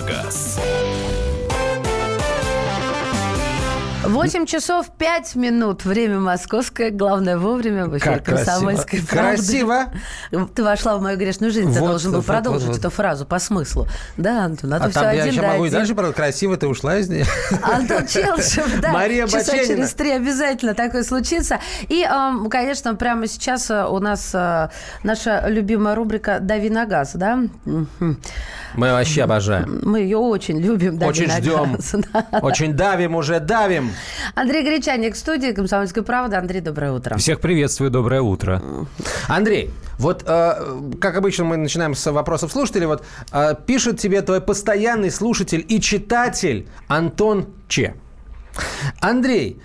на газ». 8 часов 5 минут. Время московское. Главное вовремя в красиво. «Комсомольской правды». Красиво. Ты вошла в мою грешную жизнь. Ты Вот, должен был вот, продолжить вот, вот. эту фразу по смыслу. Да, Антон, а, то А все там я один еще да могу и один. дальше, правда, красиво ты ушла из нее. Антон Челшев, да. Мария часа Баченина. через три обязательно такое случится. И, конечно, прямо сейчас э, у нас э, наша любимая рубрика «Дави на газ», да? Мы вообще обожаем. Мы ее очень любим. «Дави Очень на ждем. газ», да. Очень давим уже, давим. Андрей Гречаник в студии «Комсомольской правды». Андрей, доброе утро. Всех приветствую, доброе утро. Андрей, вот э, как обычно мы начинаем с вопросов слушателей. Вот э, пишет тебе твой постоянный слушатель и читатель Антон Че. Андрей,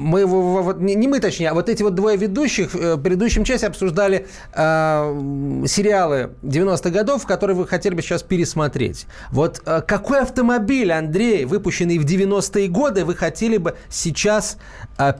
мы, вот, не мы, точнее, а вот эти вот двое ведущих э, в предыдущем часе обсуждали э, сериалы 90-х годов, которые вы хотели бы сейчас пересмотреть. Вот э, какой автомобиль, Андрей, выпущенный в 90-е годы, вы хотели бы сейчас э,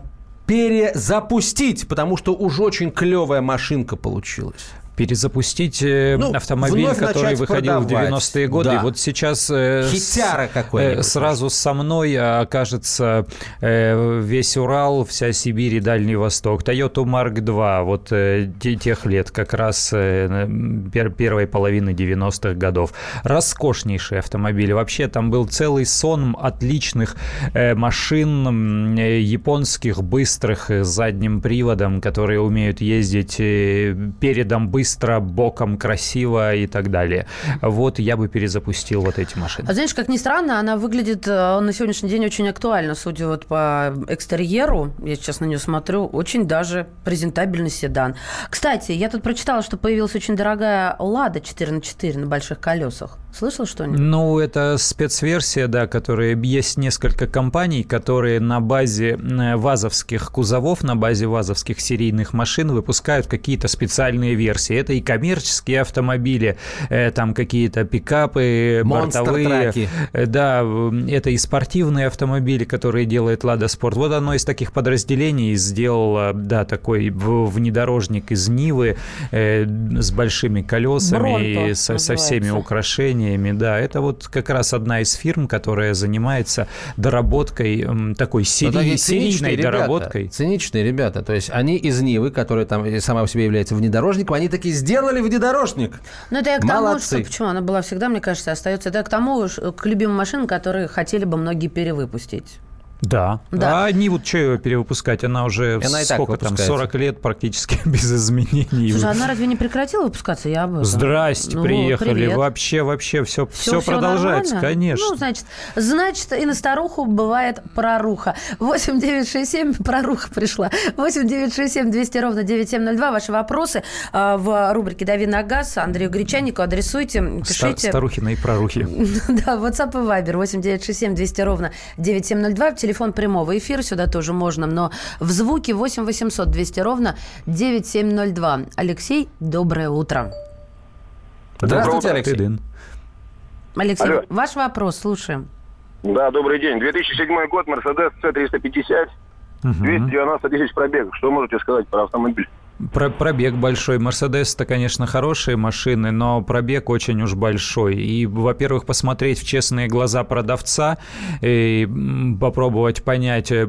перезапустить, потому что уж очень клевая машинка получилась. Перезапустить э, Ну, автомобиль, который выходил продавать. в 90-е годы. Да. И вот сейчас э, Хитяра э, сразу со мной окажется э, весь Урал, вся Сибирь и Дальний Восток. Toyota Mark II, вот те- тех лет, как раз первой половины 90-х годов. Роскошнейший автомобиль. Вообще там был целый сон отличных машин японских, быстрых, с задним приводом, которые умеют ездить передом быстро, боком красиво и так далее. Вот я бы перезапустил вот эти машины. А знаешь, как ни странно, она выглядит э, на сегодняшний день очень актуально, судя вот по экстерьеру. Я сейчас на нее смотрю. Очень даже презентабельный седан. Кстати, я тут прочитала, что появилась очень дорогая «Лада 4 на 4 на больших колесах. Слышал что-нибудь? Ну, это спецверсия, да, которые есть несколько компаний, которые на базе э, вазовских кузовов, на базе вазовских серийных машин выпускают какие-то специальные версии. Это и коммерческие автомобили, э, там какие-то пикапы, бортовые. Э, Да, это и спортивные автомобили, которые делает Лада Спорт. Вот одно из таких подразделений сделало, да, такой внедорожник из Нивы э, с большими колесами Бронто и со, со всеми украшениями. Да, это вот как раз одна из фирм, которая занимается доработкой такой серии- такие циничные серийной ребята, доработкой. Циничные ребята. То есть они из Нивы, которая там сама по себе является внедорожником, они таки сделали внедорожник. Ну, это я к тому, Молодцы. что почему она была всегда, мне кажется, остается. Это к тому, к любимым машинам, которые хотели бы многие перевыпустить. Да. Да. А они вот что ее перевыпускать? Она уже Она и сколько там, выпускается. 40 лет практически без изменений. Слушай, она разве не прекратила выпускаться? Я об этом. Здрасте, Ну, приехали. привет. Вообще, вообще, все, все, всё продолжается, нормально? конечно. Ну, значит, значит, и на старуху бывает проруха. 8 9 6 7, проруха пришла. 8 9 6 7 200 ровно 9702. Ваши вопросы а, в рубрике «Дави на газ» Андрею Гречанику адресуйте, пишите. Старухиной прорухи. Да, WhatsApp и Viber 8 967 200 ровно 9702. Телефон прямого эфира сюда тоже можно, но в звуке 8 800 200 ровно 9702. Алексей, доброе утро. Здравствуйте, Алексей. Тыдын. Алексей, Алло. ваш вопрос, слушаем. Да, добрый день. 2007 год, Mercedes C350, Мгм. 290 тысяч пробегов. Что можете сказать про автомобиль? Про пробег большой. Мерседес это, конечно, хорошие машины, но пробег очень уж большой. И, во-первых, посмотреть в честные глаза продавца и м, попробовать понять, э,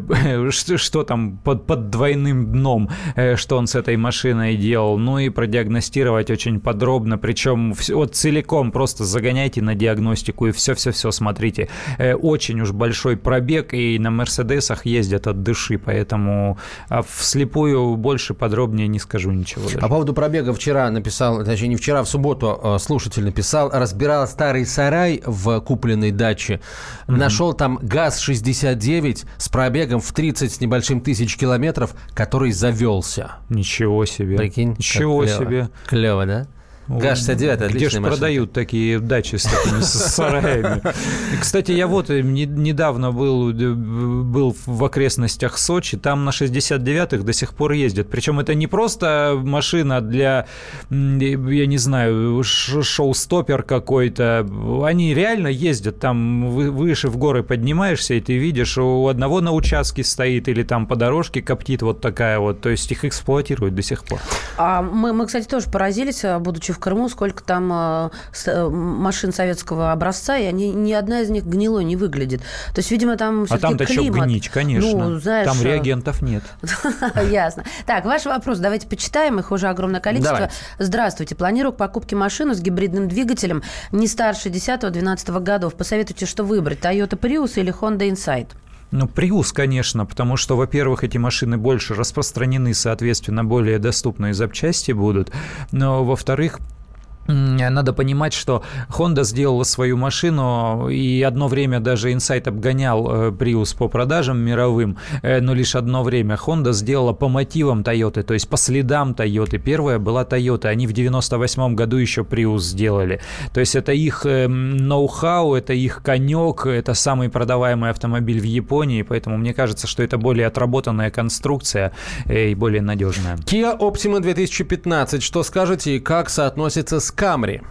что, там под, под двойным дном, э, что он с этой машиной делал. Ну и продиагностировать очень подробно. Причем вот целиком просто загоняйте на диагностику и все-все-все смотрите. Э, Очень уж большой пробег, и на Мерседесах ездят от души, поэтому а вслепую больше подробнее не скажу ничего даже. По поводу пробега вчера написал, точнее не вчера, в субботу э, слушатель написал, разбирал старый сарай в купленной даче, нашел там ГАЗ-69 с пробегом в 30 с небольшим тысяч километров, который завелся. Ничего себе. Прикинь? Ничего себе. Клево, да? ГАЗ-69 Где отличная же машина. продают такие дачи с такими сараями? И, Кстати, я вот э, не- недавно был, э, был в окрестностях Сочи, там на 69-х до сих пор ездят. Причем это не просто машина для, м, я не знаю, шоу-стопер какой-то. Они реально ездят. Там вы- выше в горы поднимаешься, и ты видишь, у одного на участке стоит или там по дорожке коптит вот такая вот. То есть их эксплуатируют до сих пор. А мы, мы, кстати, тоже поразились, а, будучи в Крыму, сколько там э, э, машин советского образца, и они, ни одна из них гнилой не выглядит. То есть, видимо, там А там-то что гнить, конечно. Ну, знаешь, там реагентов нет. Ясно. Так, ваш вопрос. Давайте почитаем. Их уже огромное количество. Здравствуйте. Планирую к покупке машину с гибридным двигателем не старше 10-12 годов. Посоветуйте, что выбрать. Toyota Prius или Honda Insight? Ну, Prius, конечно, потому что, во-первых, эти машины больше распространены, соответственно, более доступные запчасти будут. Но, во-вторых, надо понимать, что Honda сделала свою машину, и одно время даже Insight обгонял э, Prius по продажам мировым, э, но лишь одно время. Honda сделала по мотивам Toyota, то есть по следам Toyota. Первая была Toyota, они в 98 году еще Prius сделали. То есть это их э, ноу-хау, это их конек, это самый продаваемый автомобиль в Японии, поэтому мне кажется, что это более отработанная конструкция и более надежная. Kia Optima 2015, что скажете и как соотносится с Камри.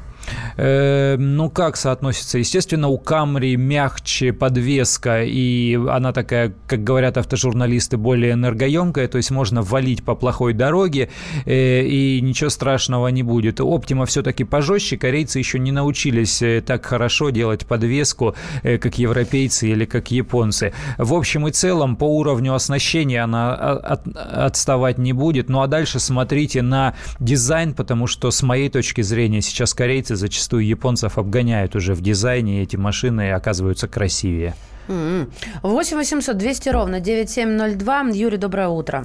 Э, ну, как соотносится? Естественно, у Камри мягче подвеска, и она такая, как говорят автожурналисты, более энергоемкая, то есть можно валить по плохой дороге, э, и ничего страшного не будет. Оптима все-таки пожестче, корейцы еще не научились э, так хорошо делать подвеску, э, как европейцы или как японцы. В общем и целом, по уровню оснащения она от, отставать не будет. Ну, а дальше смотрите на дизайн, потому что, с моей точки зрения, сейчас корейцы зачастую японцев обгоняют уже в дизайне, и эти машины оказываются красивее. 8 800 200 ровно 9702. Юрий, доброе утро.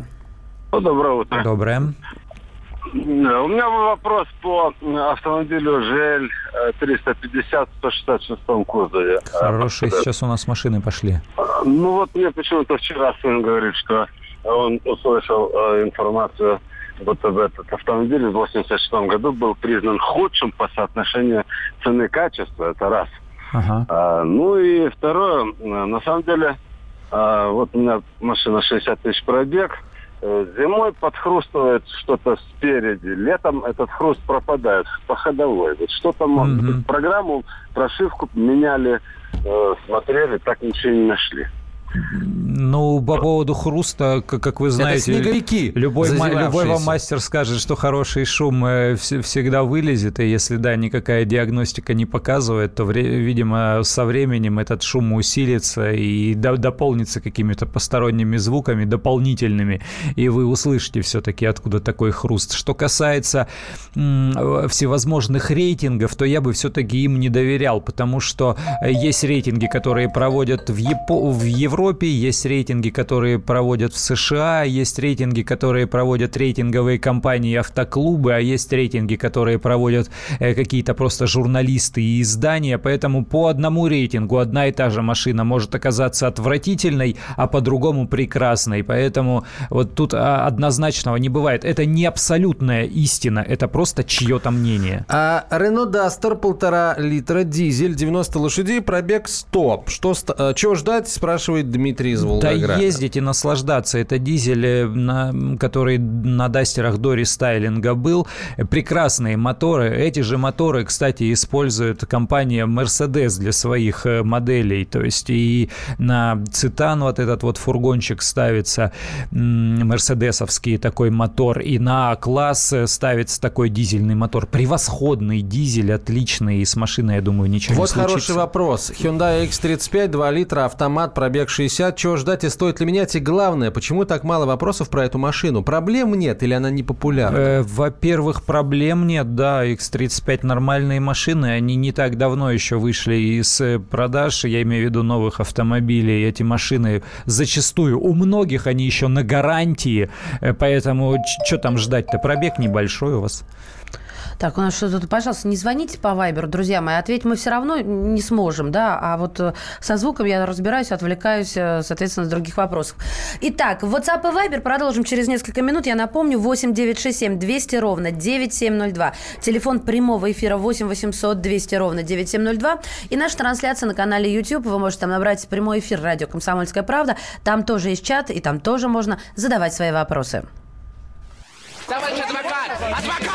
Доброе утро. Доброе. У меня вопрос по автомобилю ЖЛ 350 в 166 кузове. Хорошие сейчас у нас машины пошли. Ну вот мне почему-то вчера сын говорит, что он услышал э, информацию вот этот автомобиль в 86 году был признан худшим по соотношению цены-качества. Это раз. Ага. А, ну и второе, на самом деле, а, вот у меня машина 60 тысяч пробег. Э, зимой подхрустывает что-то спереди, летом этот хруст пропадает по ходовой. Вот что там, mm-hmm. программу, прошивку меняли, э, смотрели, так ничего не нашли. Ну, по поводу хруста, как вы знаете, Это снеговики, любой, любой вам мастер скажет, что хороший шум э, всегда вылезет, и если, да, никакая диагностика не показывает, то, видимо, со временем этот шум усилится и дополнится какими-то посторонними звуками, дополнительными, и вы услышите все-таки, откуда такой хруст. Что касается всевозможных рейтингов, то я бы все-таки им не доверял, потому что э, есть рейтинги, которые проводят в, Япо в Европе, Европе, есть рейтинги, которые проводят в США, есть рейтинги, которые проводят рейтинговые компании, автоклубы, а есть рейтинги, которые проводят э, какие-то просто журналисты и издания. Поэтому по одному рейтингу одна и та же машина может оказаться отвратительной, а по-другому прекрасной. Поэтому вот тут а, однозначного не бывает. Это не абсолютная истина, это просто чье-то мнение. А Renault Duster полтора литра, дизель, 90 лошадей, пробег 100. Что, э, чего ждать, спрашивает Дмитрий из Волгограда. Да ездить и наслаждаться. Это дизель, э, на, который на дастерах до рестайлинга был. Прекрасные моторы. Эти же моторы, кстати, использует компания Mercedes для своих э, моделей. То есть и на Цитан вот этот вот фургончик ставится мерседесовский такой мотор, и на класс э, ставится такой дизельный мотор. Превосходный дизель, отличный, и с машиной, я думаю, ничего вот не случится. Вот хороший вопрос. Hyundai X35, 2 литра, автомат, пробег 60, чего ждать и стоит ли менять? И главное, почему так мало вопросов про эту машину? Проблем нет или она не популярна? Э, во-первых, проблем нет, да, X35 нормальные машины, они не так давно еще вышли из э, продаж, я имею в виду новых автомобилей, эти машины зачастую, у многих они еще на гарантии, э, поэтому что там ждать-то, пробег небольшой у вас. Так, у нас что-то, пожалуйста, не звоните по Вайберу, друзья мои, ответить мы все равно не сможем, да, а вот э, со звуком я разбираюсь, отвлекаюсь, э, соответственно, с других вопросов. Итак, WhatsApp и Viber продолжим через несколько минут. Я напомню, 8 967 200 ровно 9702. Телефон прямого эфира 8 800 200 ровно 9702. И наша трансляция на канале YouTube. Вы можете там набрать прямой эфир радио «Комсомольская правда». Там тоже есть чат, и там тоже можно задавать свои вопросы. Товарищ адвокат! Адвокат!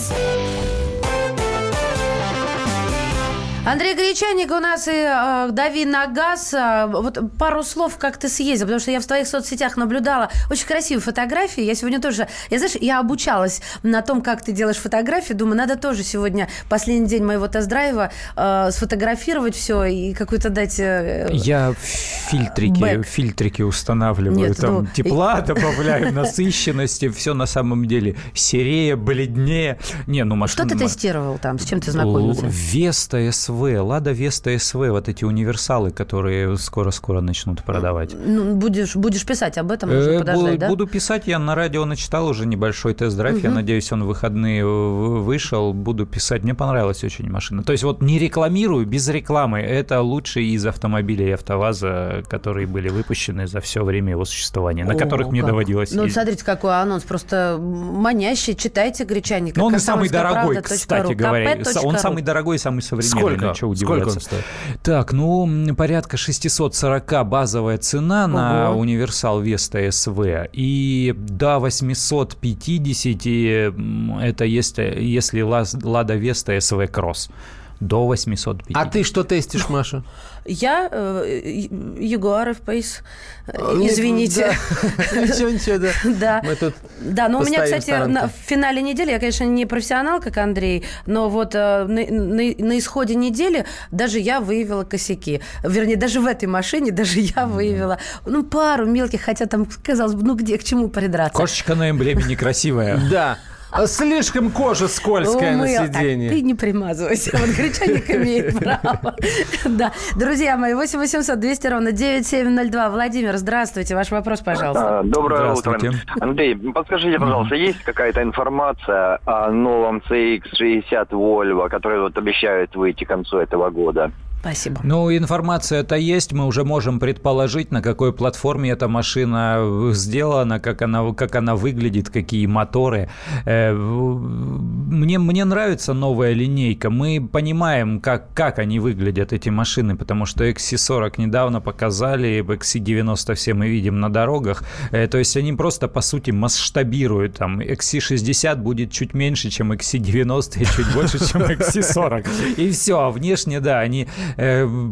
Андрей Гречаник у нас и э, «Дави на газ». А, вот пару слов, как ты съездил, потому что я в твоих соцсетях наблюдала очень красивые фотографии. Я сегодня тоже, я знаешь, я обучалась на том, как ты делаешь фотографии. Думаю, надо тоже сегодня, последний день моего тест-драйва, э, сфотографировать все и какую-то дать... Э, Я фильтрики, Бэк. фильтрики устанавливаю. Нет, там ну, тепла добавляю, насыщенности. Все на самом деле серее, бледнее. Не, ну Что машина... ты тестировал там? С чем ты знакомился? Веста СВ, Лада Веста СВ, вот эти универсалы, которые скоро-скоро начнут продавать. Ну, будешь, будешь писать об этом, нужно Э, подождать, да? Буду писать, я на радио начитал уже небольшой тест-драйв, я надеюсь, он в выходные вышел, буду писать. Мне понравилась очень машина. То есть вот не рекламирую, без рекламы. Это лучший из автомобилей АвтоВАЗа, которые были выпущены за все время его существования, на О, которых мне как. доводилось Ну, ездить. смотрите, какой анонс. Просто манящий. Читайте «Гречаника». Но он и самый дорогой, кстати говоря. Он самый дорогой и самый современный. Сколько? На Сколько удивляться. он стоит? Так, ну, порядка 640 базовая цена на Ого. универсал Веста СВ. И до 850 м, это если, если Лаз- Лада Веста СВ Кросс. До 850. А ты что тестишь, Маша? Я э, Ягуар F-Pace. Э, Нет, Извините. да. Ничего, ничего, да. Да. Мы тут Да, но у меня, кстати, в финале недели, я, конечно, не профессионал, как Андрей, но вот э, на исходе недели даже я выявила косяки. Вернее, даже в этой машине даже я выявила, ну, пару мелких, хотя там, казалось бы, ну, где, к чему придраться. Кошечка на эмблеме некрасивая. Да. А Слишком кожа скользкая на Умыл. Так, сиденье. ты не примазывайся. Вот гречаник имеет право. Да. Друзья мои, 8 800 200 ровно 9702. Владимир, здравствуйте. Ваш вопрос, пожалуйста. А, Доброе утро. Андрей, подскажите, пожалуйста, есть какая-то информация о новом CX-60 Volvo, который вот обещают выйти к концу этого года? Спасибо. Ну, информация-то есть, мы уже можем предположить, на какой платформе эта машина сделана, как она, как она выглядит, какие моторы. Э, Мне, мне нравится новая линейка, мы понимаем, как, как они выглядят, эти машины, потому что XC40 недавно показали, XC90 все мы видим на дорогах, Э, то есть они просто, по сути, масштабируют, там, XC60 будет чуть меньше, чем XC90 и чуть больше, чем XC40, и все, а внешне, да, они э,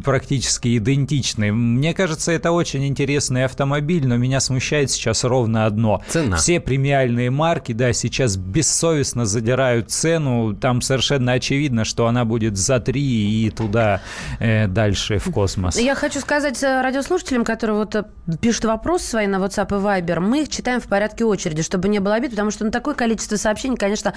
практически идентичны. Мне кажется, это очень интересный автомобиль, но меня смущает сейчас ровно одно. Цена. Все премиальные марки, да, сейчас бессовестно задирают цену. Там совершенно очевидно, что она будет за 3 и туда э, дальше в космос. Я хочу сказать э, радиослушателям, которые вот э, пишут вопросы свои на WhatsApp и Viber, мы их читаем в порядке очереди, чтобы не было обид, потому что ну, такое количество сообщений, конечно,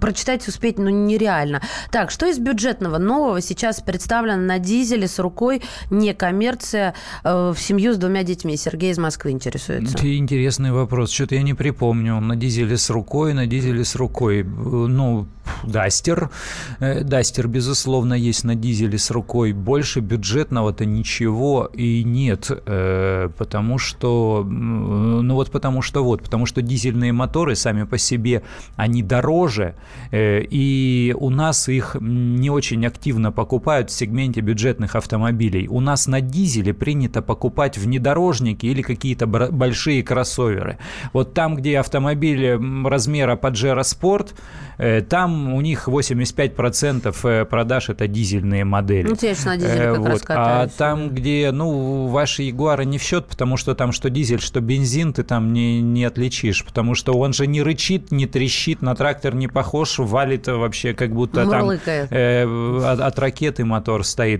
прочитать успеть ну, нереально. Так, что из бюджетного нового сейчас представлено на дизеле с рукой, не коммерция, э, в семью с двумя детьми? Сергей из Москвы интересуется. Интересный вопрос. Что-то я не припомню. На дизеле с рукой, на дизеле с рукой. Ну, Дастер. Э, Дастер, безусловно, есть на дизеле с рукой. Больше бюджетного-то ничего и нет. э, Потому что... Ну вот потому что вот. Потому что дизельные моторы сами по себе, они дороже. И у нас их не очень активно покупают в сегменте бюджетных автомобилей. У нас на дизеле принято покупать внедорожники или какие-то большие кроссоверы. Вот там, где автомобили м, размера Pajero Sport, э, там у них 85% э, продаж это дизельные модели. Ну, я ж на дизеле Э, как раз вот. А там, где, ну, ваши Ягуары не в счет, потому что там что дизель, что бензин, ты там не, не отличишь, потому что он же не рычит, не трещит, на трактор не похож, валит вообще как будто там Мурлыкает. э, от, от ракеты мотор стоит.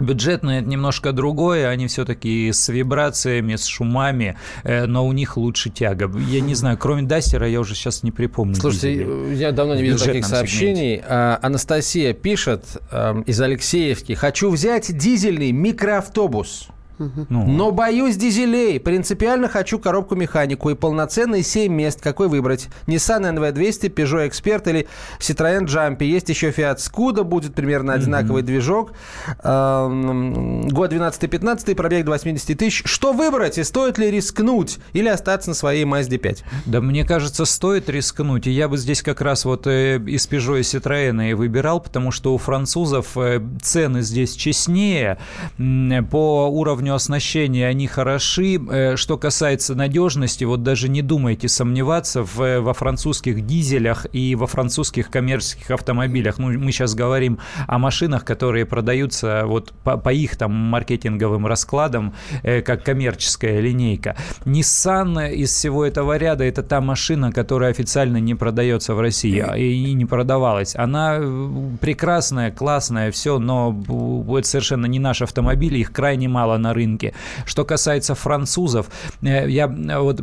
Бюджетные это немножко другое, они все-таки с вибрациями, с шумами, э, но у них лучше тяга. Я не знаю, кроме Дастера я уже сейчас не припомню. Слушайте, дизелей. я давно не видел таких сообщений. А, Анастасия пишет эм, из Алексеевки. Хочу взять дизельный микроавтобус. Ну, Но боюсь дизелей. Принципиально хочу коробку механику и полноценные 7 мест. Какой выбрать? Nissan NV200, Peugeot Expert или Citroën Jumpy. Есть еще Fiat Scudo, будет примерно одинаковый движок. Эм, Год 12-15, пробег до 80 тысяч. Что выбрать? И стоит ли рискнуть? Или остаться на своей Mazda 5? Да мне кажется, стоит рискнуть. И я бы здесь как раз вот э, из Peugeot и Citroёn и выбирал, потому что у французов э, цены здесь честнее по уровню уровню оснащения они хороши. Э, что касается надежности, вот даже не думайте сомневаться в, во французских дизелях и во французских коммерческих автомобилях. Ну, мы сейчас говорим о машинах, которые продаются вот по, по их там маркетинговым раскладам, э, как коммерческая линейка. Nissan из всего этого ряда это та машина, которая официально не продается в России а и не продавалась. Она э, прекрасная, классная, все, но это совершенно не наш автомобиль, их крайне мало на рынке. Что касается французов, э, я вот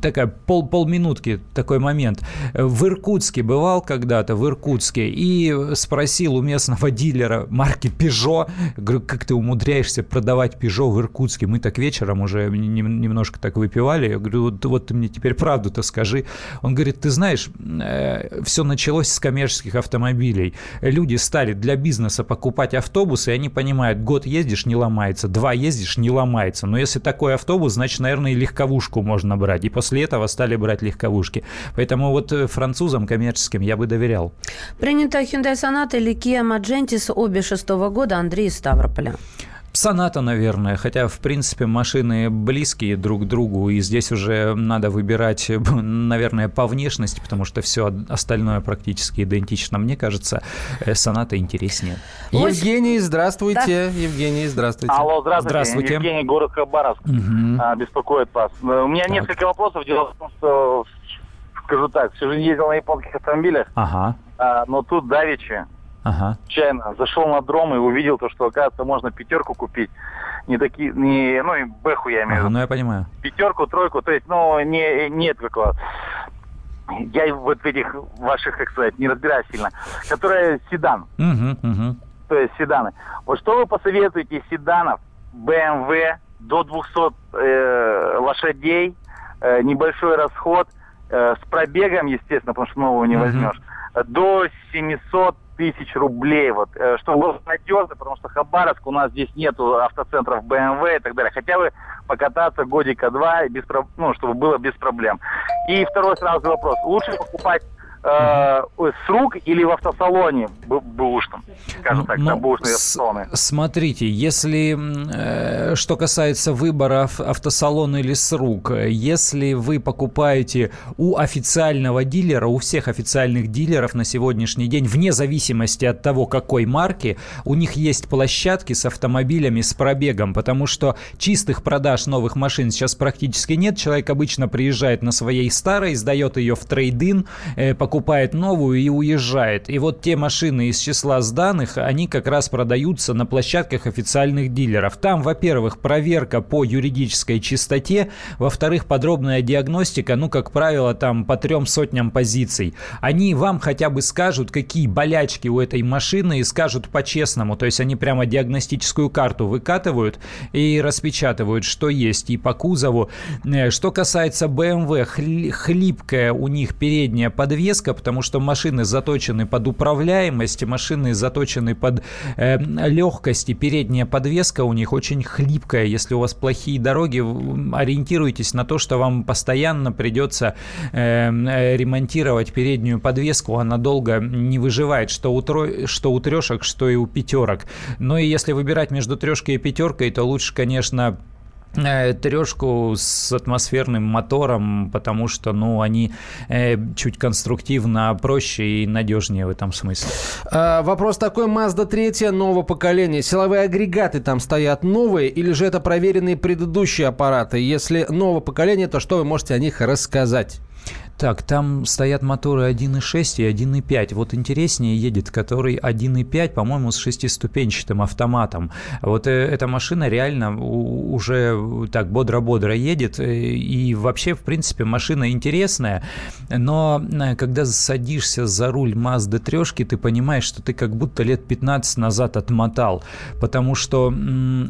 такая пол, полминутки такой момент. В Иркутске бывал когда-то, в Иркутске, и спросил у местного дилера марки Peugeot, говорю, как ты умудряешься продавать Peugeot в Иркутске? Мы так вечером уже немножко так выпивали. Я говорю, вот, вот ты мне теперь правду-то скажи. Он говорит, ты знаешь, э, все началось с коммерческих автомобилей. Люди стали для бизнеса покупать автобусы, и они понимают, год ездишь, не ломается, два ездишь, не ломается. Но если такой автобус, значит, наверное, и легковушку можно брать. И после этого стали брать легковушки. Поэтому вот э, французам коммерческим я бы доверял. Принято Hyundai Sonata или Kia Magentis обе шестого года Андрей Ставрополя. Соната, наверное, хотя, в принципе, машины близкие друг к другу, и здесь уже надо выбирать, наверное, по внешности, потому что все остальное практически идентично. Мне кажется, э, Соната интереснее. Евгений, здравствуйте. Да. Евгений, здравствуйте. Алло, здравствуйте. здравствуйте. Евгений, город Хабаровск. Угу. Беспокоит вас. Э, у меня так. несколько вопросов. Дело в том, что, скажу так, всю жизнь ездил на японских автомобилях, ага. А, но тут давеча ага. случайно зашел на дром и увидел то, что, оказывается, можно пятерку купить. Не такие, не, ну, и бэху я имею в виду. Ага, ну, я понимаю. Пятерку, тройку, то есть, ну, не, нет такого. Я вот в этих ваших, как сказать, не разбираюсь сильно. Которая седан. Угу, угу. То есть седаны. Вот что вы посоветуете из седанов BMW до 200 э, лошадей, э, небольшой расход, э, с пробегом, естественно, потому что нового не угу. возьмешь, до 700 тысяч рублей, вот, э, чтобы было надежно, потому что Хабаровск, у нас здесь нету автоцентров BMW и так далее. Хотя бы покататься годика два, без, ну, чтобы было без проблем. И второй сразу вопрос. Лучше покупать э, с рук или в автосалоне бэушном, скажем так, ну, бэушные автосалоны. Смотрите, если, э, что касается выбора автосалона или с рук, если вы покупаете у официального дилера, у всех официальных дилеров на сегодняшний день, вне зависимости от того, какой марки, у них есть площадки с автомобилями с пробегом, потому что чистых продаж новых машин сейчас практически нет. Человек обычно приезжает на своей старой, сдает ее в трейдин, э, покупает новую и уезжает. И вот те машины из числа сданных, они как раз продаются на площадках официальных дилеров. Там, во-первых, проверка по юридической чистоте, во-вторых, подробная диагностика, ну, как правило, там по трем сотням позиций. Они вам хотя бы скажут, какие болячки у этой машины и скажут по-честному. То есть они прямо диагностическую карту выкатывают и распечатывают, что есть и по кузову. Э, что касается BMW, хлипкая у них передняя подвеска, близко, потому что машины заточены под управляемость, машины заточены под э, легкость, и передняя подвеска у них очень хлипкая. Если у вас плохие дороги, ориентируйтесь на то, что вам постоянно придется э, ремонтировать переднюю подвеску, она долго не выживает, что у, тро... что у трешек, что и у пятерок. Но и если выбирать между трешкой и пятеркой, то лучше, конечно, трешку с атмосферным мотором, потому что, ну, они э, чуть конструктивно проще и надежнее в этом смысле. А, вопрос такой, Mazda 3 нового поколения, силовые агрегаты там стоят новые или же это проверенные предыдущие аппараты? Если нового поколения, то что вы можете о них рассказать? Так, там стоят моторы 1.6 и 1.5. Вот интереснее едет, который 1.5, по-моему, с шестиступенчатым автоматом. Вот э, эта машина реально уже так бодро-бодро едет. Э, и вообще, в принципе, машина интересная. Но э, когда садишься за руль Mazda 3, ты понимаешь, что ты как будто лет 15 назад отмотал. Потому что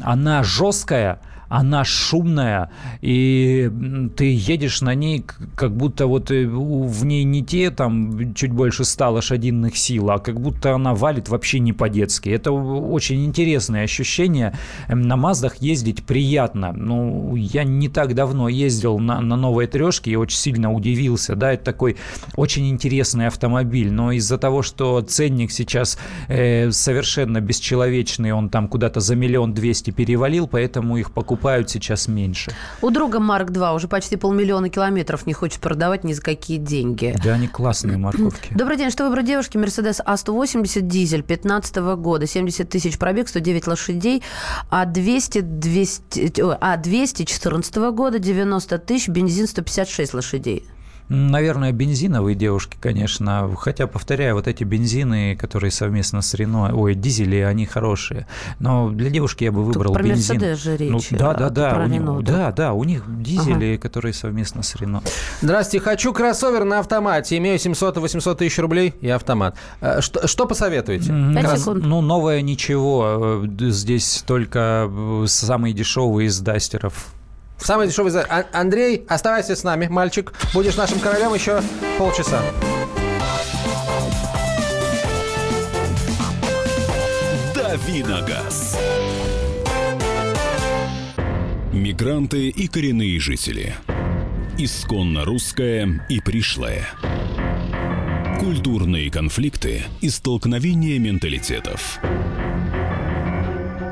она жесткая, она шумная, и ты едешь на ней, как будто вот э, в ней не те, там, чуть больше 100 лошадиных сил, а как будто она валит вообще не по-детски. Это очень интересное ощущение. На Маздах ездить приятно. Ну, я не так давно ездил на, на новой трешке и очень сильно удивился. Да, это такой очень интересный автомобиль, но из-за того, что ценник сейчас э, совершенно бесчеловечный, он там куда-то за миллион двести перевалил, поэтому их покупают сейчас меньше. У друга Марк 2 уже почти полмиллиона километров не хочет продавать ни за какие деньги. Да, они классные морковки. Добрый день, что выбрать девушке? Мерседес А180 дизель 15 года, 70 тысяч пробег, 109 лошадей, а 200, 200, а 214 года, 90 тысяч, бензин 156 лошадей. Наверное, бензиновые девушки, конечно. Хотя, повторяю, вот эти бензины, которые совместно с Рено, ой, дизели, они хорошие. Но для девушки я бы выбрал про бензин. Мерседес же речь. Ну, да, а да, да. про У них, Рено, да? да, да, у них дизели, которые совместно с Рено. Здравствуйте, хочу кроссовер на автомате. Имею 700-800 тысяч рублей и автомат. Э, Что, что посоветуете? Крас-. Ну, новое ничего. Э, Здесь только э, самые дешевые из дастеров. Самый дешевый... за- А- Андрей, оставайся с нами, мальчик. Будешь нашим королем еще полчаса. Давиногаз. Мигранты и коренные жители. Исконно русское и пришлое. Культурные конфликты и столкновения менталитетов.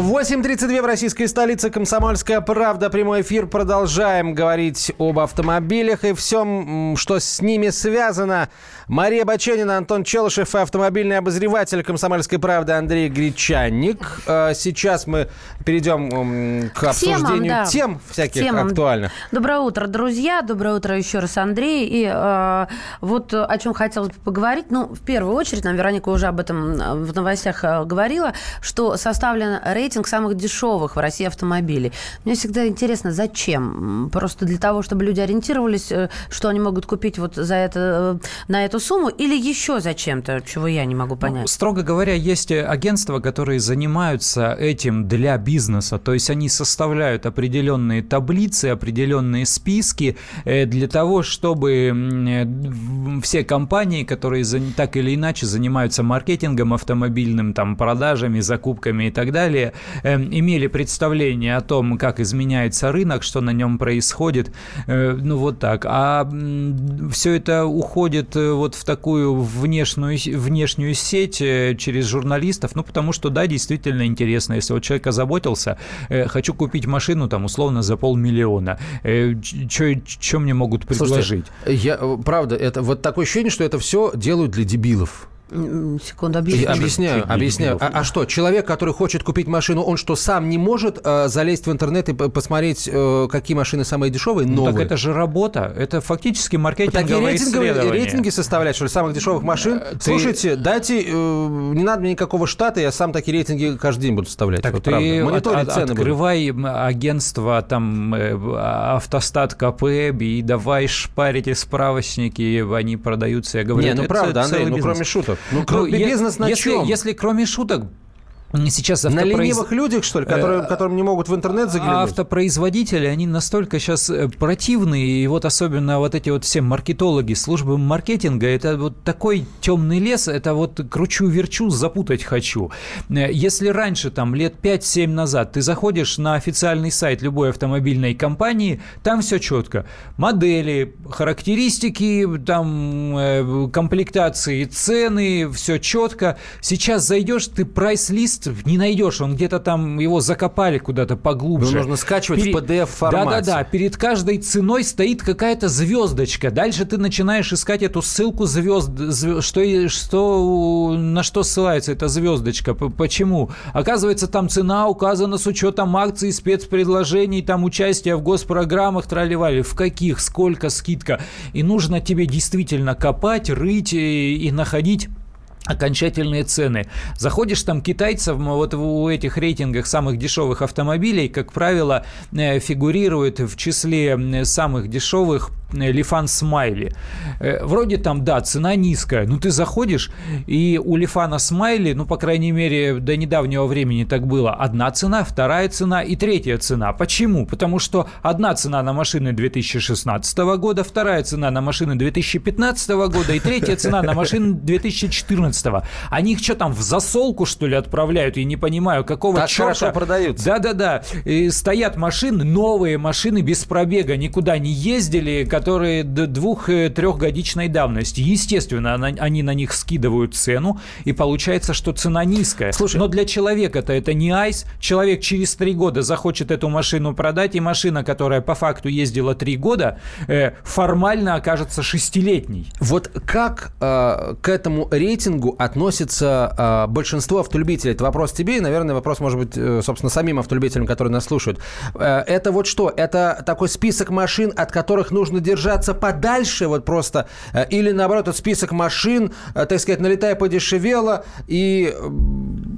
8.32 в российской столице. Комсомольская правда. Прямой эфир. Продолжаем говорить об автомобилях и всем, что с ними связано. Мария Баченина, Антон Челышев и автомобильный обозреватель Комсомольской правды Андрей Гречанник. Э, Сейчас мы перейдем к темам, обсуждению да. тем всяких Темам. актуальных. Доброе утро, друзья. Доброе утро еще раз, Андрей. И э, вот о чем хотелось бы поговорить. Ну, в первую очередь, нам Вероника уже об этом э, в новостях э, говорила, что составлен рейтинг самых дешевых в России автомобилей. Мне всегда интересно, зачем? Просто для того, чтобы люди ориентировались, э, что они могут купить вот за это, э, на эту сумму, или еще зачем-то, чего я не могу Ну, понять. строго говоря, есть э, агентства, которые занимаются этим для бизнеса. То есть они составляют определенные таблицы, определенные списки для того, чтобы все компании, которые так или иначе занимаются маркетингом автомобильным, там, продажами, закупками и так далее, э, имели представление о том, как изменяется рынок, что на нем происходит. Э, Ну, вот так. А все это уходит э, вот в такую внешнюю, внешнюю сеть э, через журналистов, ну, потому что, да, действительно интересно. Если вот человек озаботился, э, хочу купить машину, там, условно, за полмиллиона, что мне могут предложить? Слушайте, я, э, правда, это вот такое ощущение, что это все делают для дебилов. Секунду, Я объясню. объясняю, объясняю. А, а что, человек, который хочет купить машину, он что, сам не может э, залезть в интернет и посмотреть, э, какие машины самые дешевые, Ну, новые? так это же работа, это фактически Такие маркетинговое рейтинговые, исследование. рейтинги составлять, что ли, самых дешевых машин? Э, ты- Слушайте, дайте, э, не надо мне никакого штата, я сам такие рейтинги каждый день буду составлять. Так вот ты от- Мониторить от- цены открывай м, агентство там э, автостат КП и давай шпарить и справочники, они продаются. Я говорю, Не, это ну правда, Андрей, целый ну бизнес. кроме шуток. Ну, кроме е- бизнес на если, чем? если кроме шуток, сейчас На автопроиз- ленивых людях, что ли, которые, Э, которым не могут в интернет заглянуть? автопроизводители, они настолько сейчас противные, и вот особенно вот эти вот все маркетологи, службы маркетинга, это вот такой темный лес, это вот кручу-верчу, запутать хочу. Э, Если раньше, там, лет 5-7 назад, ты заходишь на официальный сайт любой автомобильной компании, там все четко. Модели, характеристики, там, э, комплектации, цены, все четко. Сейчас зайдешь, ты прайс-лист текст не найдешь, он где-то там, его закопали куда-то поглубже. Его нужно скачивать в PDF-формате. Да-да-да, перед каждой ценой стоит какая-то звездочка. Дальше ты начинаешь искать эту ссылку звезд, звезд что, что, на что ссылается эта звездочка, почему. Оказывается, там цена указана с учетом акций, спецпредложений, там участия в госпрограммах, тролливали. В каких, сколько скидка. И нужно тебе действительно копать, рыть и, и находить окончательные цены. Заходишь там китайцев, вот у этих рейтингах самых дешевых автомобилей, как правило, э, фигурирует в числе самых дешевых Лифан Смайли. Э, вроде там, да, цена низкая, но ты заходишь, и у Лифана Смайли, ну, по крайней мере, до недавнего времени так было, одна цена, вторая цена и третья цена. Почему? Потому что одна цена на машины 2016 года, вторая цена на машины 2015 года и третья цена на машины 2014. Они их что там, в засолку, что ли, отправляют? Я не понимаю, какого так черта... хорошо продаются. Да-да-да. Стоят машины, новые машины без пробега, никуда не ездили, которые двух-трехгодичной давности. Естественно, они на них скидывают цену, и получается, что цена низкая. Слушай, но для человека-то это не айс. Человек через три года захочет эту машину продать, и машина, которая по факту ездила три года, э, формально окажется шестилетней. Вот как э, к этому рейтингу относится э, большинство автолюбителей? Это вопрос тебе, и, наверное, вопрос, может быть, э, собственно, самим автолюбителям, которые нас слушают. Э, это вот что? Это такой список машин, от которых нужно держаться подальше, вот просто, э, или наоборот, этот список машин, э, так сказать, налетая подешевело, и,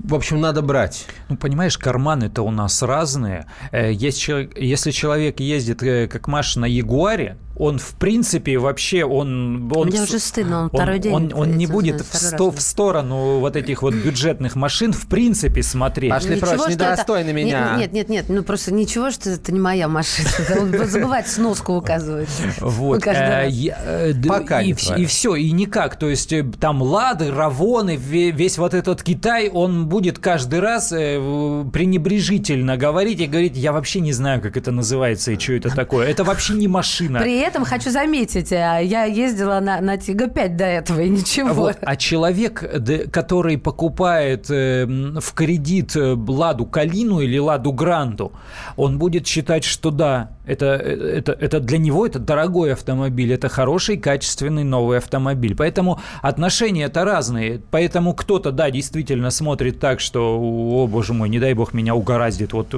в общем, надо брать. Ну, понимаешь, карманы-то у нас разные. Э, если человек ездит как Маша на Ягуаре, он в принципе вообще он, он мне уже стыдно, он второй день. Он, он не будет в, сто, в сторону вот этих вот бюджетных машин в принципе смотреть. Пошли ничего, прочь, недостойно меня. Нет, нет, нет, ну просто ничего, что это не моя машина. Забывать сноску указывать. Вот. Э, э, Пока и, и все, и никак. То есть э, там Лады, Равоны, весь вот этот Китай, он будет каждый раз пренебрежительно говорить и говорить, я вообще не знаю, как это называется и что это такое. Это вообще не машина. При этом хочу заметить, я ездила на, на Тига-5 до этого, и ничего. Вот. А человек, который покупает в кредит Ладу Калину или Ладу Гранду, он будет считать, что да, это, это, это для него это дорогой автомобиль, это хороший, качественный новый автомобиль. Поэтому отношения это разные. Поэтому кто-то, да, действительно смотрит так, что, о боже мой, не дай бог меня угораздит, вот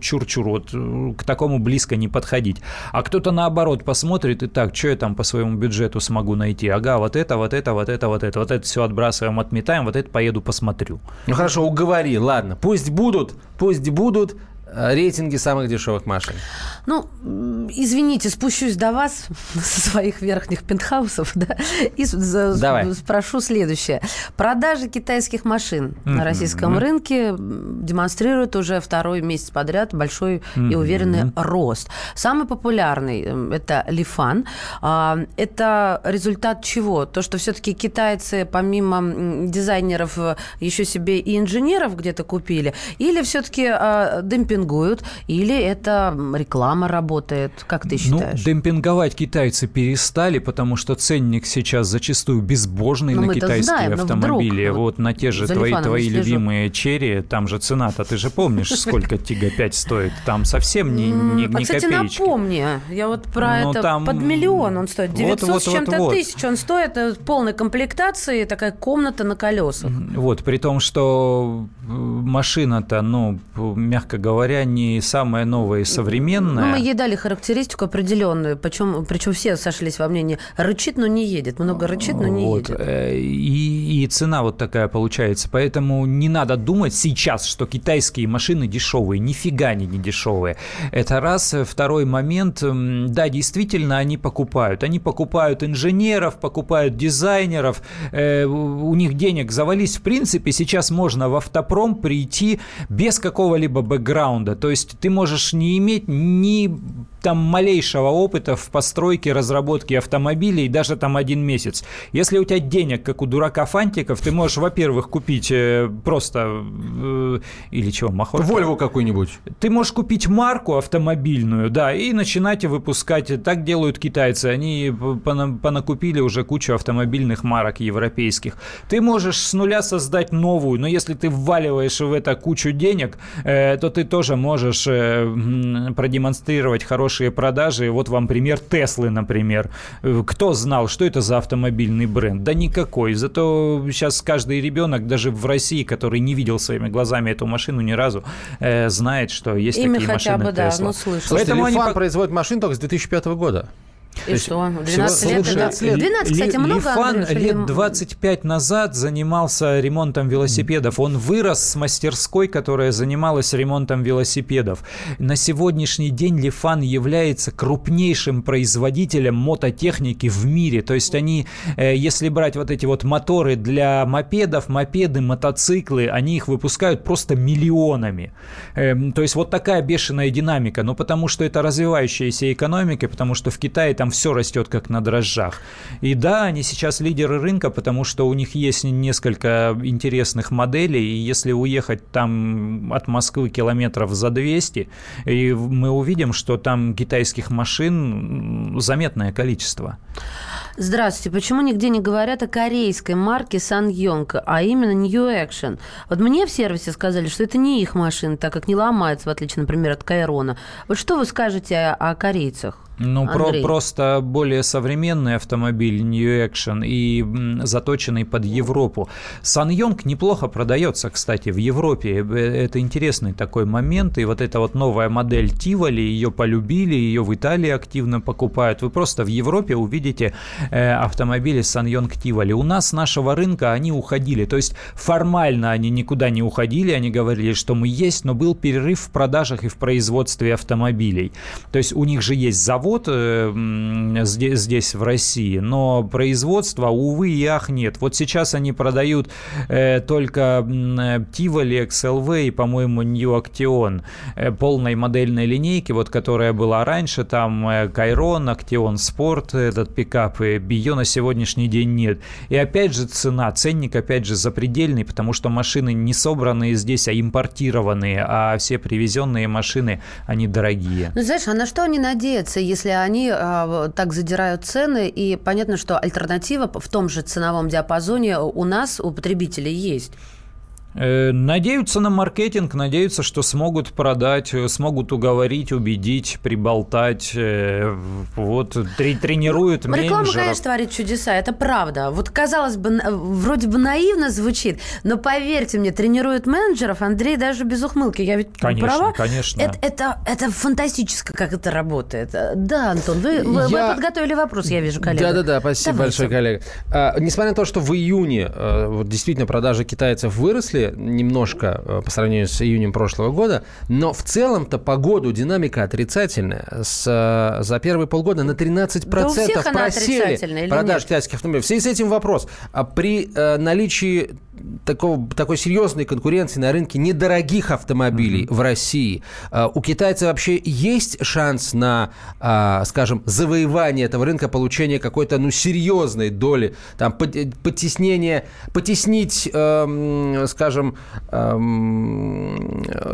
чур-чур, вот к такому близко не подходить. А кто-то наоборот посмотрит и так, что я там по своему бюджету смогу найти? Ага, вот это, вот это, вот это, вот это, вот это все отбрасываем, отметаем, вот это поеду посмотрю. Ну хорошо, уговори, ладно, пусть будут, пусть будут, Э, рейтинги самых дешевых машин? Ну, извините, спущусь до вас со своих верхних пентхаусов, да, и Давай. спрошу следующее. Продажи китайских машин mm-hmm. на российском mm-hmm. рынке демонстрируют уже второй месяц подряд большой mm-hmm. и уверенный рост. Самый популярный – это Лифан. А, это результат чего? То, что все-таки китайцы, помимо дизайнеров, еще себе и инженеров где-то купили? Или все-таки а, демпинг демпингуют, или это реклама работает? Как ты ну, считаешь? Ну, демпинговать китайцы перестали, потому что ценник сейчас зачастую безбожный ну, на китайские знаем, автомобили. Вдруг, вот на те же твои, твои любимые черри, там же цена-то, ты же помнишь, сколько Тига 5 стоит? Там совсем не, не, не Кстати, копеечки. напомни, я вот про ну, это там... под миллион он стоит. 900 вот, с чем-то вот, тысяч он стоит, это полной комплектации, такая комната на колесах. Вот, при том, что э, машина-то, ну, мягко говоря, говоря, не самая новая и современная. Ну, мы ей дали характеристику определенную, причем, причем все сошлись во мнении, рычит, но не едет, много рычит, но не вот. едет. Э, и, и цена вот такая получается, поэтому не надо думать сейчас, что китайские машины дешевые, нифига они не дешевые. Это раз. Второй момент, да, действительно, они покупают. Они покупают инженеров, покупают дизайнеров, э, у них денег завались. В принципе, сейчас можно в автопром прийти без какого-либо бэкграунда раунда. То есть ты можешь не иметь ни там малейшего опыта в постройке, разработке автомобилей, даже там один месяц. Если у тебя денег, как у дурака Фантиков, ты можешь, во-первых, купить э, просто... Э, или чего, махорку? Вольву какую-нибудь. Ты можешь купить марку автомобильную, да, и начинать выпускать. Так делают китайцы. Они пона- понакупили уже кучу автомобильных марок европейских. Ты можешь с нуля создать новую, но если ты вваливаешь в это кучу денег, э, то ты тоже можешь э, продемонстрировать хорошие продажи. Вот вам пример Теслы, например. Э, Кто знал, что это за автомобильный бренд? Да никакой. Зато сейчас каждый ребенок, даже в России, который не видел своими глазами эту машину ни разу, э, знает, что есть Имя такие хотя машины бы, да, Tesla. ну, слышал. Слушайте, Поэтому они производит машин только с 2005 года. И что? 12 всего лет? слушай, это- лет. 12, кстати, много, Лифан Андрюш, или- лет 25 назад занимался ремонтом велосипедов. Он вырос с мастерской, которая занималась ремонтом велосипедов. На сегодняшний день Лифан является крупнейшим производителем мототехники в мире. То есть они, э, если брать вот эти вот моторы для мопедов, мопеды, мотоциклы, они их выпускают просто миллионами. Эм, То есть вот такая бешеная динамика. Но потому что это развивающаяся экономика, потому что в Китае там все растет как на дрожжах. И да, они сейчас лидеры рынка, потому что у них есть несколько интересных моделей, и если уехать там от Москвы километров за 200, и мы увидим, что там китайских машин заметное количество. Здравствуйте. Почему нигде не говорят о корейской марке Sanyong, а именно New Action? Вот мне в сервисе сказали, что это не их машина, так как не ломается, в отличие, например, от Кайрона. Вот что вы скажете о, о корейцах? Ну, про- просто более современный автомобиль New Action и м, заточенный под Европу. Саньонг неплохо продается, кстати, в Европе. Э, Это интересный такой момент. И вот эта вот новая модель Тиволи, ее полюбили, ее в Италии активно покупают. Вы просто в Европе увидите э, автомобили Саньонг Тиволи. У нас нашего рынка они уходили. То есть формально они никуда не уходили. Они говорили, что мы есть, но был перерыв в продажах и в производстве автомобилей. То есть у них же есть завод э, м, здесь, здесь в России, но производства, увы и ах, нет. Вот сейчас они продают э, только э, Tivoli, XLV и, по-моему, New Action э, полной модельной линейки, вот которая была раньше, там э, Кайрон, Action Sport, этот пикап, и ее на сегодняшний день нет. И опять же цена, ценник опять же запредельный, потому что машины не собранные здесь, а импортированные, а все привезенные машины, они дорогие. Ну, знаешь, а на что они надеются, если они а, так задирают цены, и понятно, что альтернатива в том же ценовом диапазоне у нас, у потребителей, есть? Э, Надеются на маркетинг, надеются, что смогут продать, э, смогут уговорить, убедить, приболтать. э, Вот трени- тренируют Ну, Реклама, менеджеров. конечно, творит чудеса, это правда. Вот, казалось бы, вроде бы наивно звучит, но поверьте мне, тренируют менеджеров Андрей даже без ухмылки. Я ведь Конечно, права? конечно. Это, это, это фантастически, как это работает. Да, Антон, вы, вы- вы Я- подготовили вопрос, я вижу, коллега. Да-да-да, спасибо Давайте. большое, коллега. А, несмотря на то, что в июне э, вот действительно продажи китайцев выросли немножко э, по сравнению с июнем прошлого года, но в целом-то по году динамика отрицательная. С, э, за первые полгода на 13% Да у всех она просели нет? китайских автомобилей. В связи с этим вопрос. А при э, наличии такого, такой серьезной конкуренции на рынке недорогих автомобилей в России, э, у китайцев вообще есть шанс на, а, скажем, завоевание этого рынка, получение какой-то, ну, серьезной доли, там, пот- потеснение, потеснить, эм, скажем, эм,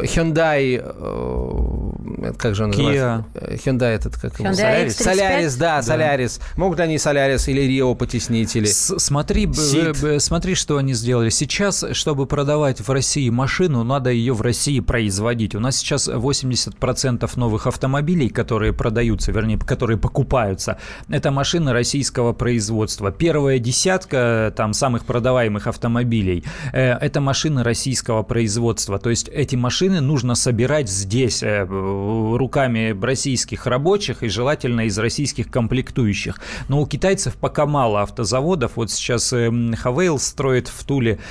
Hyundai, э, как же он называется? Hyundai этот, как его? Hyundai Solaris. X35? Solaris, да, Solaris. Могут они Solaris или Rio потеснить? Или... С- Смотри, б- Сид. б- смотри, что они сделали. Сейчас, чтобы продавать в России машину, надо ее в России производить. У нас сейчас 80% новых автомобилей, которые продаются, вернее, которые покупаются, это машины российского производства. Первая десятка там самых продаваемых автомобилей э, это машины российского производства. То есть эти машины нужно собирать здесь э, руками российских рабочих и желательно из российских комплектующих. Но у китайцев пока мало автозаводов. Вот сейчас э, Хавейл строит в Туле э,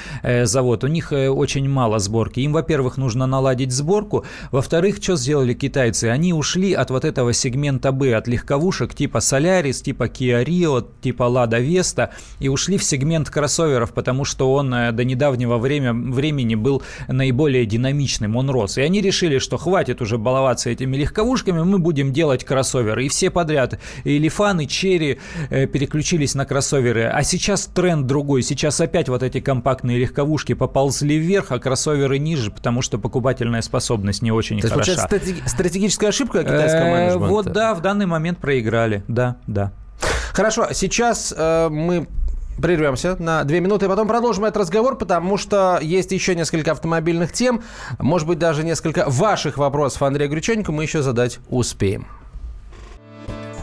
завод, у них э, очень мало сборки. Им, во-первых, нужно наладить сборку, во-вторых, что сделали китайцы? Они ушли от вот этого сегмента Б, от легковушек типа Solaris, типа Kia Rio, типа Lada Vesta, и ушли в сегмент кроссоверов, потому что он э, до недавнего время, времени был наиболее динамичным, он рос. И они решили, что хватит уже баловаться этими легковушками, мы будем делать кроссоверы. И все подряд, и Лифан, и Черри э, переключились на кроссоверы. А сейчас тренд другой. Сейчас опять вот эти компактные легковушки поползли вверх, а кроссоверы ниже, потому что покупательная способность не очень То хороша. получается, стратегическая ошибка китайского Э, менеджмента? Вот да, в данный момент проиграли. Да, да. Хорошо, сейчас э, мы прервемся на две минуты, и потом продолжим этот разговор, потому что есть еще несколько автомобильных тем, может быть, даже несколько ваших вопросов Андрею Гречаннику мы еще задать успеем.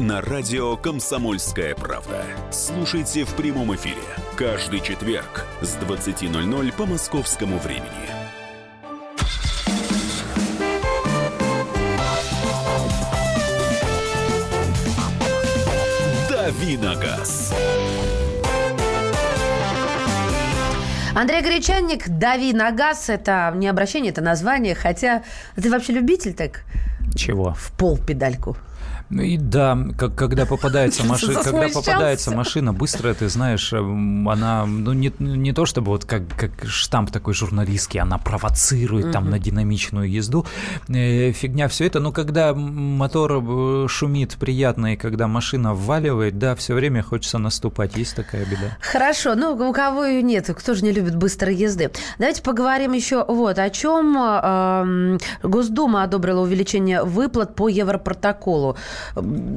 на радио «Комсомольская правда». Слушайте в прямом эфире каждый четверг с 20.00 по московскому времени. Давиногаз. Андрей Гречанник, «Дави на газ» – это не обращение, это название, хотя ты вообще любитель так Чего? в пол педальку? Ну И да, как, когда попадается машина, когда попадается машина, быстро ты знаешь, эм, она, ну не, не то чтобы вот как, как штамп такой журналистский, она провоцирует там на динамичную езду, Э, фигня все это, но когда мотор э, шумит приятно и когда машина вваливает, да, все время хочется наступать, есть такая беда. Хорошо, ну у кого ее нет, кто же не любит быстрой езды. Давайте поговорим еще вот о чем. Эм, Госдума одобрила увеличение выплат по Европротоколу.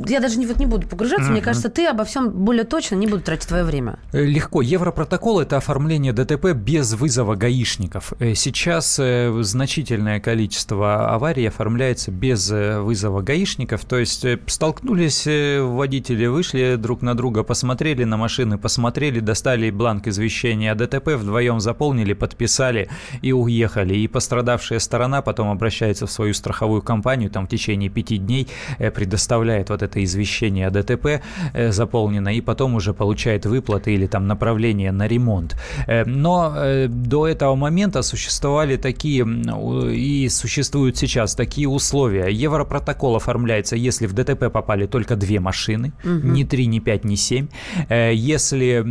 Я даже не, вот не буду погружаться, мне кажется, ты обо всем более точно не буду тратить твое время. Э, Легко. Европротокол – это оформление ДТП без вызова гаишников. Э, Сейчас э, значительное количество аварий оформляется без вызова гаишников. То есть столкнулись водители, вышли друг на друга, посмотрели на машины, посмотрели, достали бланк извещения о ДТП, вдвоем заполнили, подписали и уехали. И пострадавшая сторона потом обращается в свою страховую компанию, там в течение пяти дней э, предоставляет вот это извещение о ДТП э, заполнено, и потом уже получает выплаты или там направление на ремонт. Э, Но э, до этого момента существовали такие и существуют сейчас такие условия. Европротокол оформляется, если в ДТП попали только две машины, ни три, ни пять, ни семь. Э, Если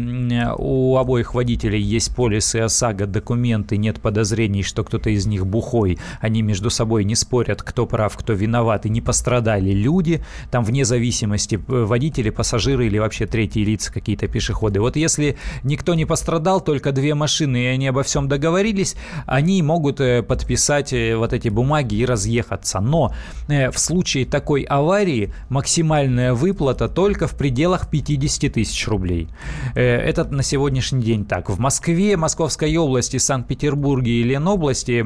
у обоих водителей есть полисы ОСАГО, документы, нет подозрений, что кто-то из них бухой, они между собой не спорят, кто прав, кто виноват, и не пострадали люди, там вне зависимости, э, водители, пассажиры или вообще третьи лица, какие-то пешеходы. Вот если никто не пострадал, только две машины, и они обо всем договорились, они могут э, подписать э, вот эти бумаги и разъехаться. Но в случае такой аварии максимальная выплата только в пределах 50 тысяч рублей. Э, Это на сегодняшний день так. В Москве, Московской области, Санкт-Петербурге и Ленобласти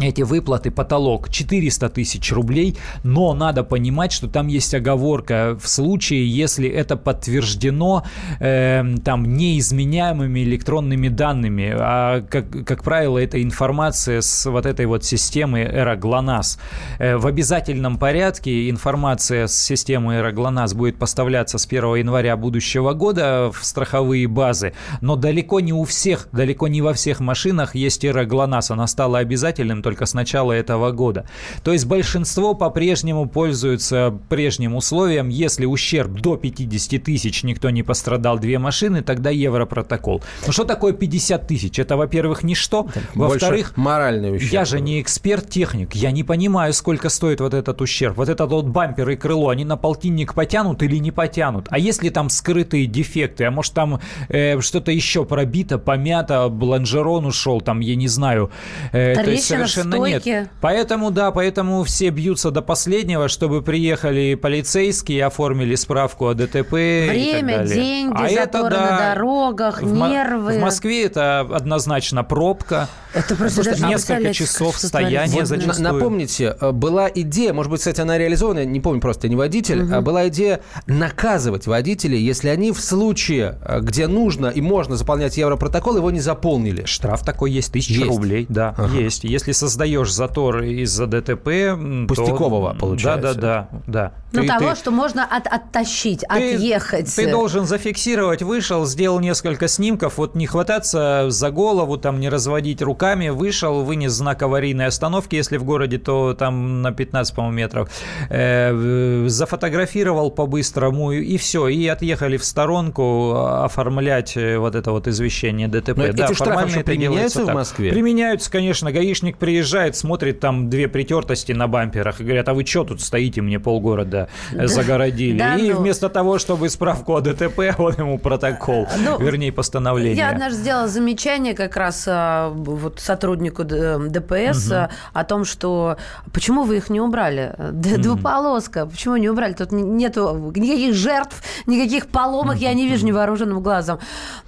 эти выплаты, потолок 400 тысяч рублей, но надо понимать, что там есть оговорка в случае, если это подтверждено э, там неизменяемыми электронными данными, а как, как правило это информация с вот этой вот системы Эра ГЛОНАСС. Э, в обязательном порядке информация с системы Эра ГЛОНАСС будет поставляться с 1 января будущего года в страховые базы, но далеко не у всех, далеко не во всех машинах есть Эра ГЛОНАСС, она стала обязательным только с начала этого года. То есть большинство по-прежнему пользуются прежним условием, если ущерб до 50 тысяч, никто не пострадал, две машины, тогда Европротокол. Ну что такое 50 тысяч? Это, во-первых, ничто, во-вторых, моральный ущерб. я же не эксперт-техник, я не понимаю, сколько стоит вот этот ущерб. Вот этот вот бампер и крыло, они на полтинник потянут или не потянут? А если там скрытые дефекты, а может там э, что-то еще пробито, помято, бланжерон ушел, там, я не знаю. Э, Трещина совершенно нет. Поэтому, да, поэтому все бьются до последнего, чтобы приехали полицейские, оформили справку о ДТП и так Время, далее. деньги, а это, заторы да, на дорогах, в нервы. В Москве это однозначно пробка. Это просто даже не несколько часов стояния зачастую. напомните, э, была идея, может быть, кстати, она реализована, не помню просто, я не водитель, а была идея наказывать водителей, если они в случае, э, где нужно и можно заполнять европротокол, его не заполнили. Штраф такой есть, тысяча Есть. рублей, да, Ага. есть. Если создаешь затор из-за ДТП... м, то- Пустякового, получается. Да, да, да, да. Ну, Ты- того, ты- что можно от- оттащить, ты- отъехать. Ты должен зафиксировать, вышел, сделал несколько снимков, вот не хвататься за голову, там не разводить руками, вышел, вынес знак аварийной остановки, если в городе, то там на 15, по-моему, метров, э, зафотографировал по-быстрому и все, и отъехали в сторонку оформлять э, вот это вот извещение ДТП. Но да, эти штрафы применяются в. Москве? Применяются, конечно. Гаишник приезжает, смотрит там две притертости на бамперах и говорят, а вы что тут стоите, мне полгорода э, загородили. Да и ну. вместо того, чтобы справку о ДТП, он ему протокол, Ну, вернее, постановление. Я однажды сделала замечание как раз а, вот сотруднику ДПС о том, что почему вы их не убрали? Двуполоска, почему не убрали? Тут нету никаких жертв, никаких поломок, я не вижу невооруженным глазом.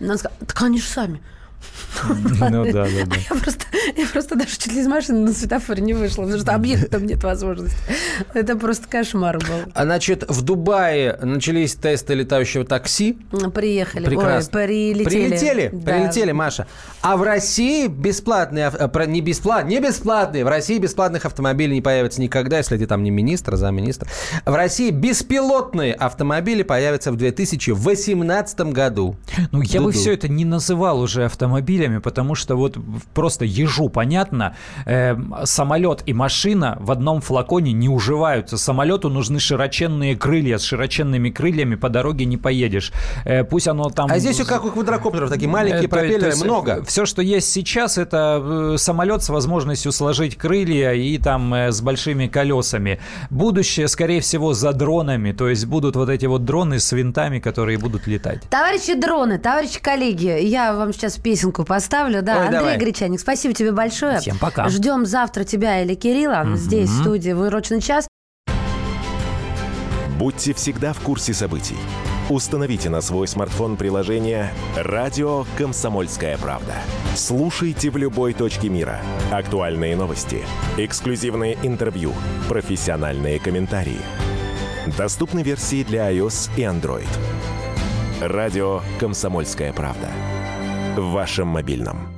Он сказал, так они же сами. Ну да, да, да. Я просто, я просто даже чуть ли из машины на светофоре не вышла, потому что объехать там нет возможности. Это просто кошмар был. А, Значит, в Дубае начались тесты летающего такси. Приехали. Прекрасно. Ой, прилетели. Прилетели, Да. прилетели, Маша. А в России бесплатные, э, не бесплатные, не бесплатные, в России бесплатных автомобилей не появится никогда, если ты там не министр, а замминистра. В России беспилотные автомобили появятся в 2018 году. Ну, я бы Дуду. все это не называл уже автомобилями, потому что вот просто ежу понятно, э, самолет и машина в одном флаконе не уживаются. Самолету нужны широченные крылья. С широченными крыльями по дороге не поедешь. Э, пусть оно там... А здесь все как у квадрокоптеров, такие маленькие Э, то- пропеллеры, то есть, много. Все, что есть сейчас, это э, самолет с возможностью сложить крылья и там э, с большими колесами. Будущее, скорее всего, за дронами. То есть будут вот эти вот дроны с винтами, которые будут летать. Товарищи дроны, товарищи коллеги, я вам сейчас песенку поставлю. Да, Ой, Андрей давай. Гречаник, спасибо тебе большое. Всем пока. Ждем завтра тебя или Кирилла здесь, в студии в «Урочный час». Будьте всегда в курсе событий. Установите на свой смартфон приложение «Радио Комсомольская правда». Слушайте в любой точке мира. Актуальные новости, эксклюзивные интервью, профессиональные комментарии. Доступны версии для iOS и Android. «Радио Комсомольская правда». В вашем мобильном.